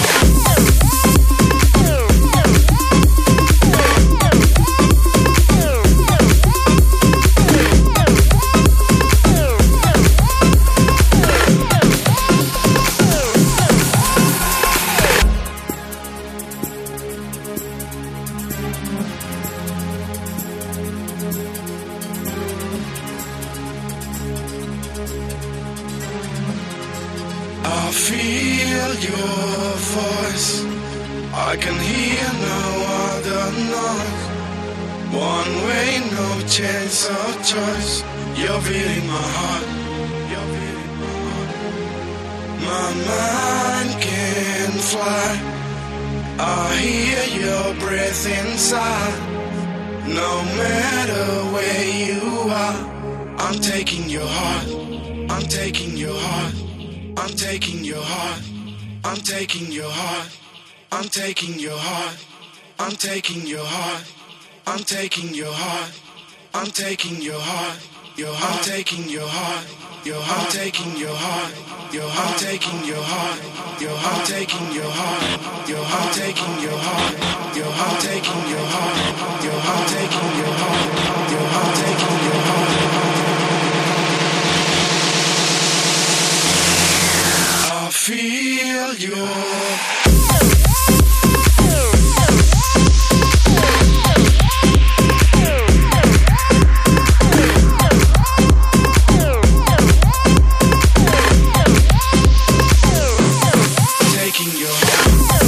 Yeah. I feel your voice. I can hear no other noise. One way, no chance of choice. You're beating my heart. My mind can fly. I hear your breath inside. No matter where you are, I'm taking your heart. I'm taking your heart. I'm taking your heart. I'm taking your heart. I'm taking your heart. I'm taking your heart. I'm taking your heart. I'm taking your heart. Your heart. I'm taking your heart. Your heart. I'm taking your heart. Your heart. I'm taking your heart. Your heart. I'm taking your heart. Your heart. I'm taking your heart. Your heart. Taking your heart. Your heart. I'm taking your heart. Your heart. I'm taking your heart. I feel your taking your